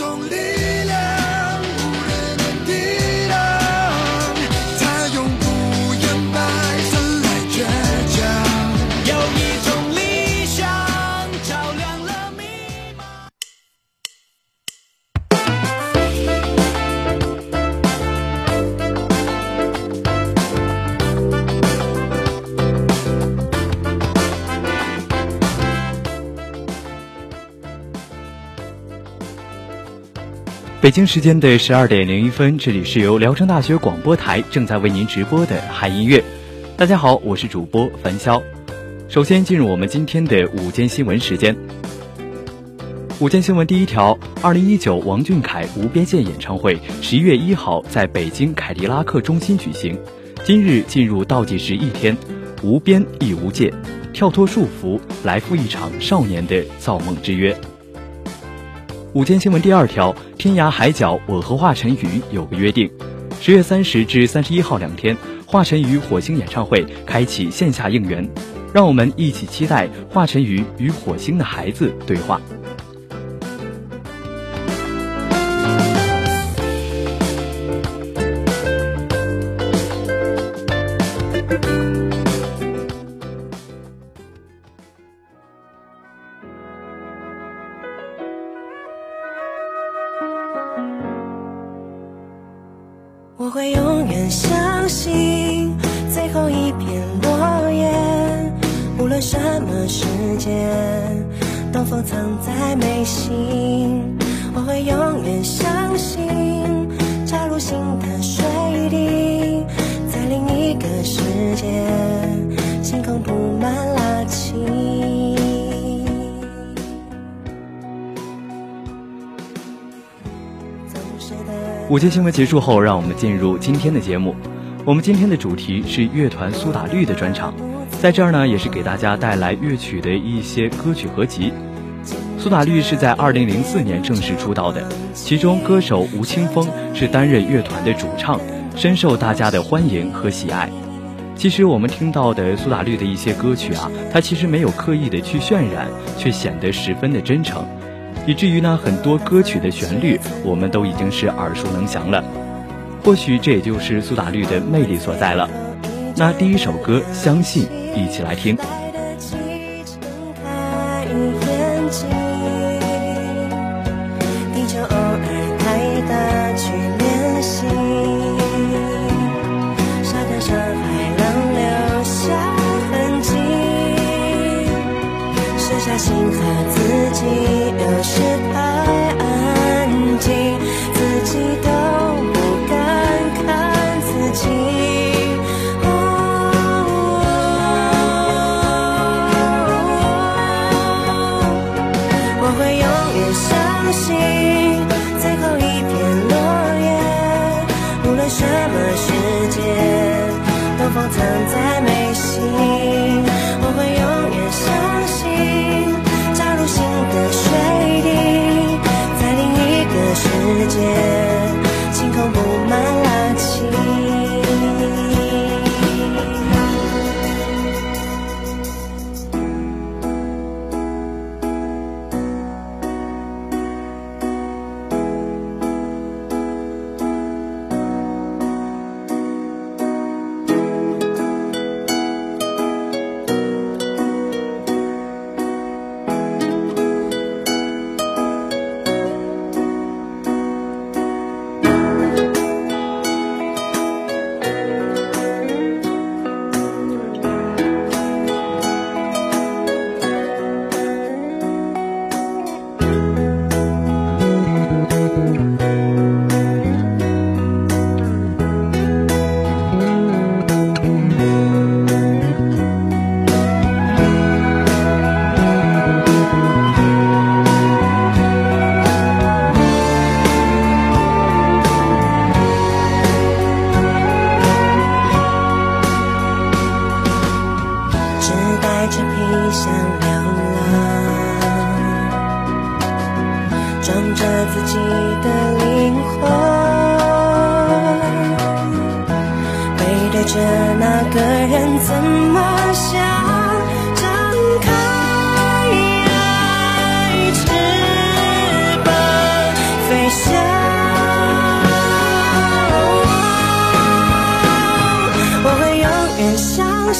用力北京时间的十二点零一分，这里是由聊城大学广播台正在为您直播的嗨音乐。大家好，我是主播樊潇。首先进入我们今天的午间新闻时间。午间新闻第一条：二零一九王俊凯无边线演唱会十一月一号在北京凯迪拉克中心举行。今日进入倒计时一天，无边亦无界，跳脱束缚，来赴一场少年的造梦之约。午间新闻第二条：天涯海角，我和华晨宇有个约定。十月三十至三十一号两天，华晨宇火星演唱会开启线下应援，让我们一起期待华晨宇与火星的孩子对话。藏在眉心，我会永远相信，扎入心的水滴，在另一个世界，星空布满拉青午间新闻结束后，让我们进入今天的节目。我们今天的主题是乐团苏打绿的专场，在这儿呢，也是给大家带来乐曲的一些歌曲合集。苏打绿是在二零零四年正式出道的，其中歌手吴青峰是担任乐团的主唱，深受大家的欢迎和喜爱。其实我们听到的苏打绿的一些歌曲啊，它其实没有刻意的去渲染，却显得十分的真诚。以至于呢，很多歌曲的旋律我们都已经是耳熟能详了。或许这也就是苏打绿的魅力所在了。那第一首歌《相信》，一起来听。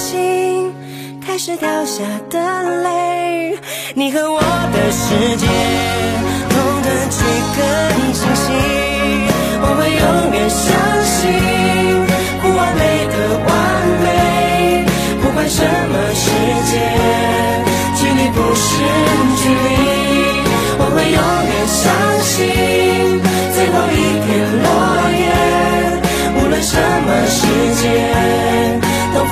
心开始掉下的泪，你和我的世界，痛的去更清晰。我会永远相信不完美的完美，不管什么世界，距离不是距离。我会永远相信最后一片落叶，无论什么世界。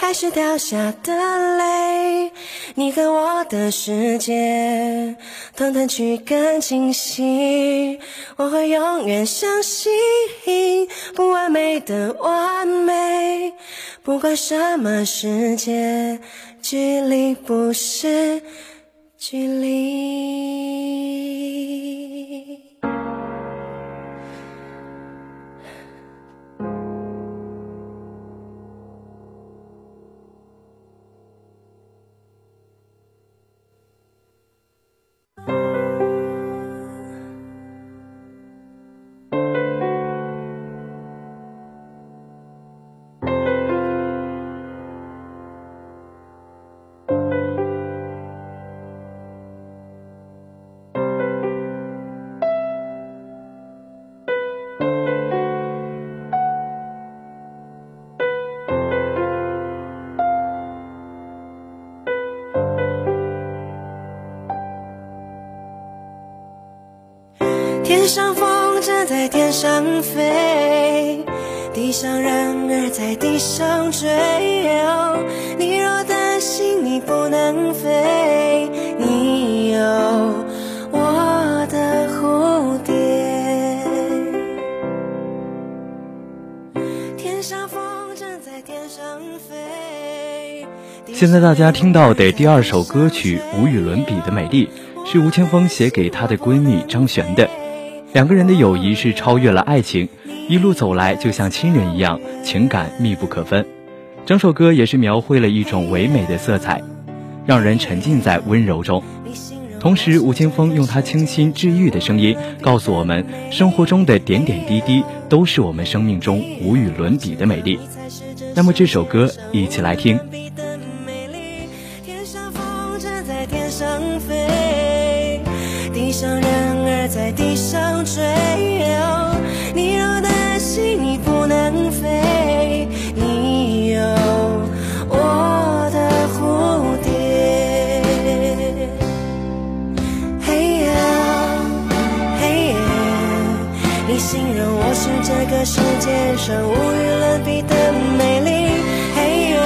开始掉下的泪。你和我的世界，通通去更清晰。我会永远相信，不完美的完美，不管什么世界，距离不是距离。天上人儿在地上追。你若担心你不能飞，你有我的蝴蝶。天上风筝在天上飞。现在大家听到的第二首歌曲《无与伦比的美丽》，是吴青峰写给他的闺蜜张悬的。两个人的友谊是超越了爱情，一路走来就像亲人一样，情感密不可分。整首歌也是描绘了一种唯美的色彩，让人沉浸在温柔中。同时，吴青峰用他清新治愈的声音告诉我们，生活中的点点滴滴都是我们生命中无与伦比的美丽。那么这首歌，一起来听。上无与伦比的美丽。嘿耶，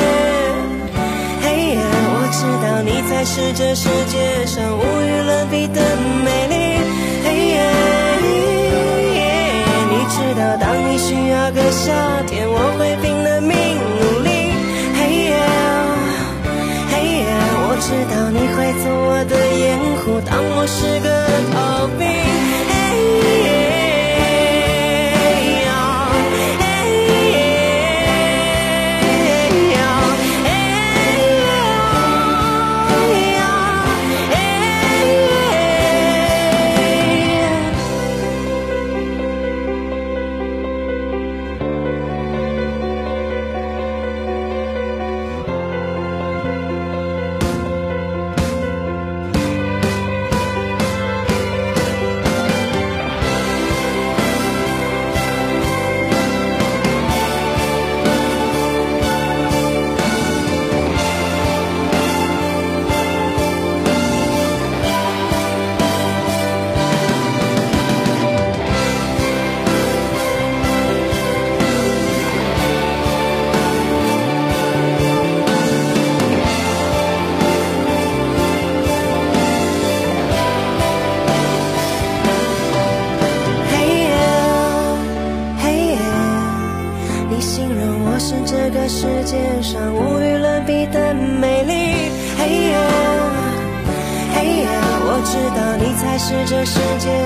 嘿耶，我知道你才是这世界上无与伦比的美丽。知道，当你需要个夏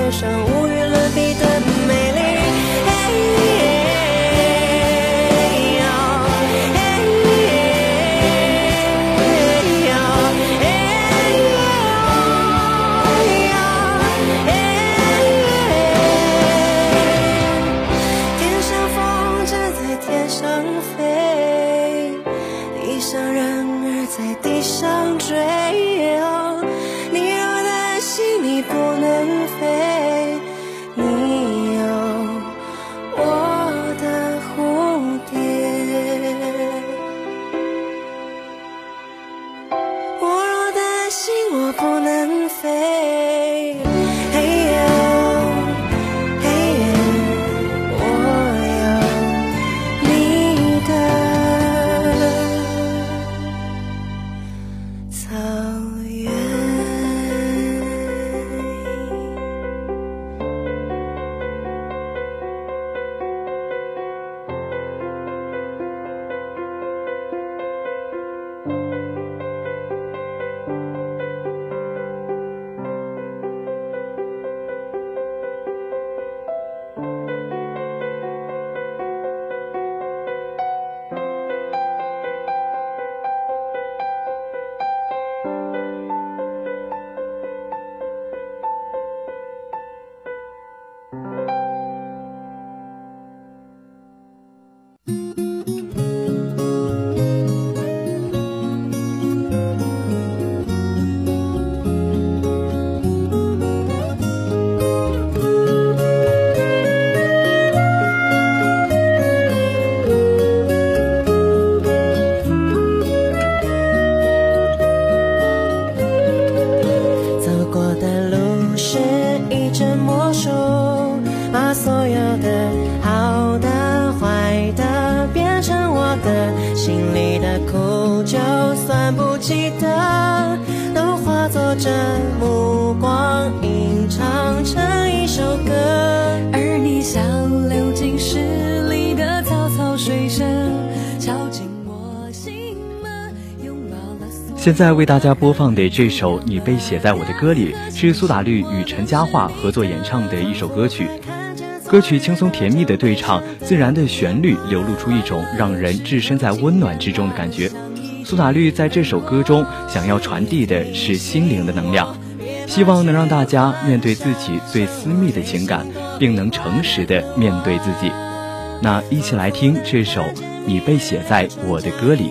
世界现在为大家播放的这首《你被写在我的歌里》，是苏打绿与陈嘉桦合作演唱的一首歌曲。歌曲轻松甜蜜的对唱，自然的旋律流露出一种让人置身在温暖之中的感觉。苏打绿在这首歌中想要传递的是心灵的能量，希望能让大家面对自己最私密的情感，并能诚实的面对自己。那一起来听这首《你被写在我的歌里》。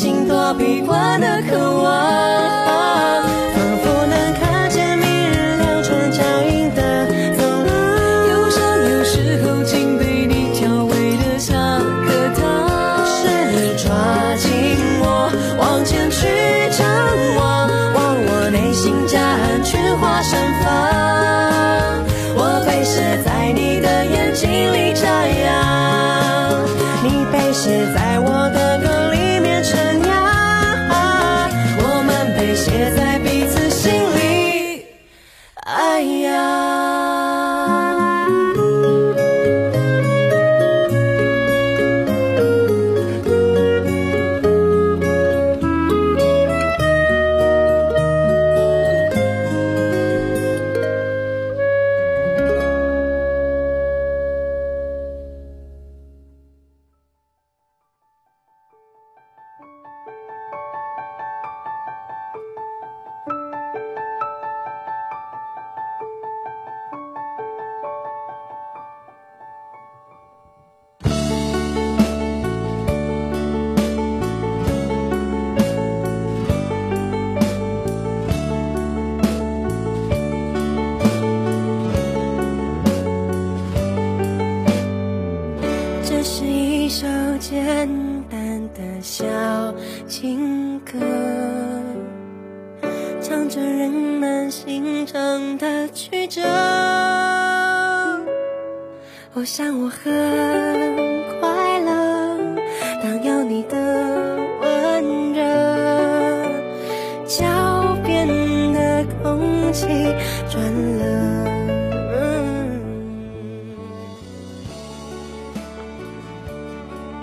心躲避惯的渴望。我想我很快乐，当有你的温热，脚边的空气转了。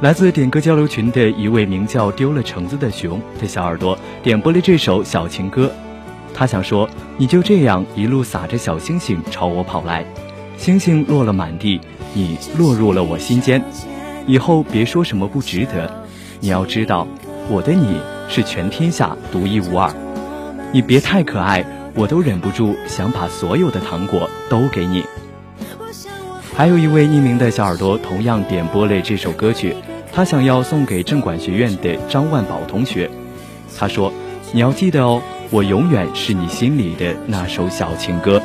来自点歌交流群的一位名叫丢了橙子的熊的小耳朵点播了这首小情歌，他想说：你就这样一路撒着小星星朝我跑来，星星落了满地。你落入了我心间，以后别说什么不值得。你要知道，我的你是全天下独一无二。你别太可爱，我都忍不住想把所有的糖果都给你。还有一位匿名的小耳朵同样点播了这首歌曲，他想要送给政管学院的张万宝同学。他说：“你要记得哦，我永远是你心里的那首小情歌。”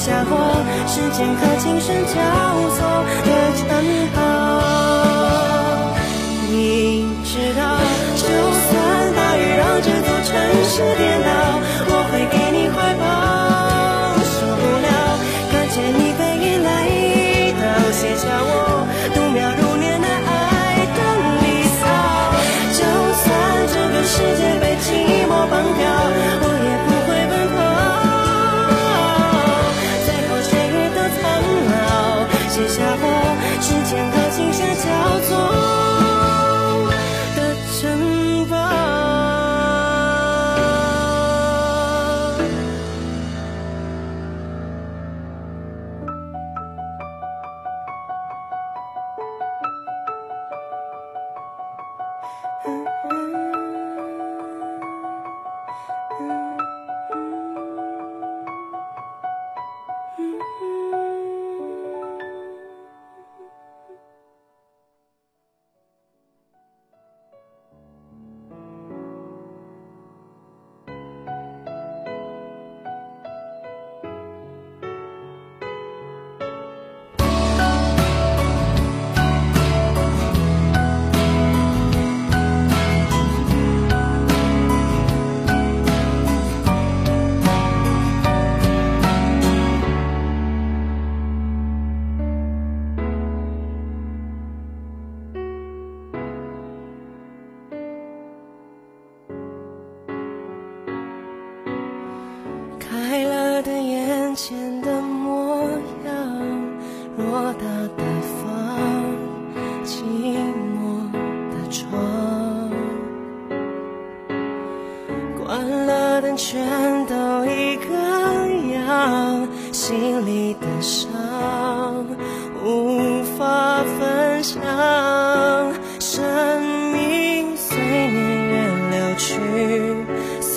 下过时间和琴声交错的城堡，你知道，就算大雨让这座城市颠倒，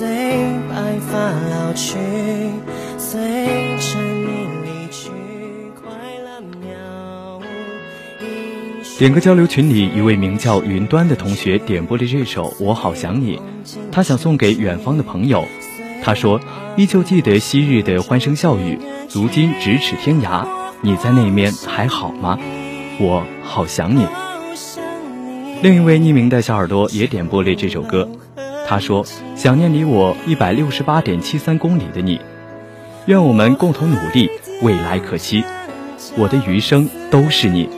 随白发老去，随生命离去，快乐渺无点歌交流群里，一位名叫云端的同学点播了这首《我好想你》，他想送给远方的朋友。他说：“依旧记得昔日的欢声笑语，如今咫尺天涯，你在那边还好吗？我好想你。”另一位匿名的小耳朵也点播了这首歌，他说：“想念离我一百六十八点七三公里的你，愿我们共同努力，未来可期。我的余生都是你。”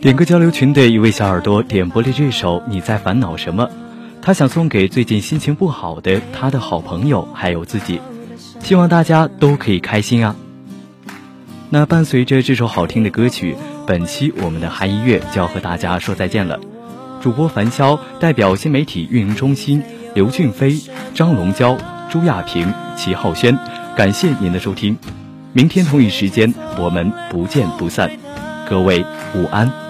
点歌交流群的一位小耳朵点播了这首《你在烦恼什么》，他想送给最近心情不好的他的好朋友还有自己，希望大家都可以开心啊。那伴随着这首好听的歌曲，本期我们的嗨音乐就要和大家说再见了。主播樊潇代表新媒体运营中心刘俊飞、张龙娇、朱亚平、齐浩轩，感谢您的收听。明天同一时间我们不见不散，各位午安。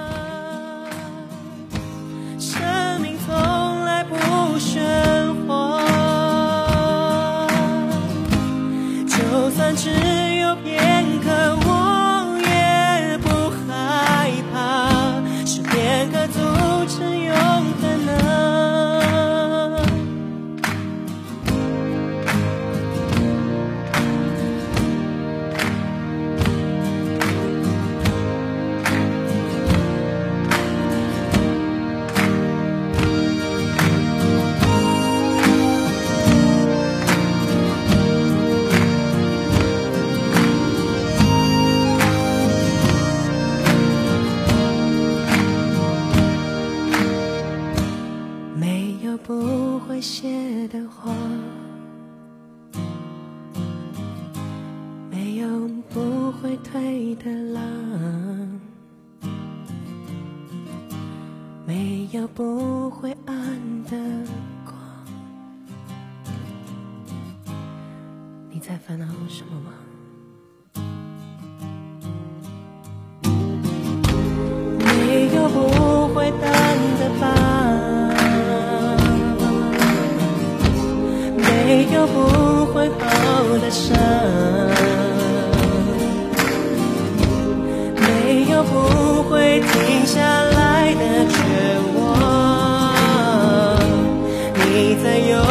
没有不会好的伤，没有不会停下来的绝望。你在忧。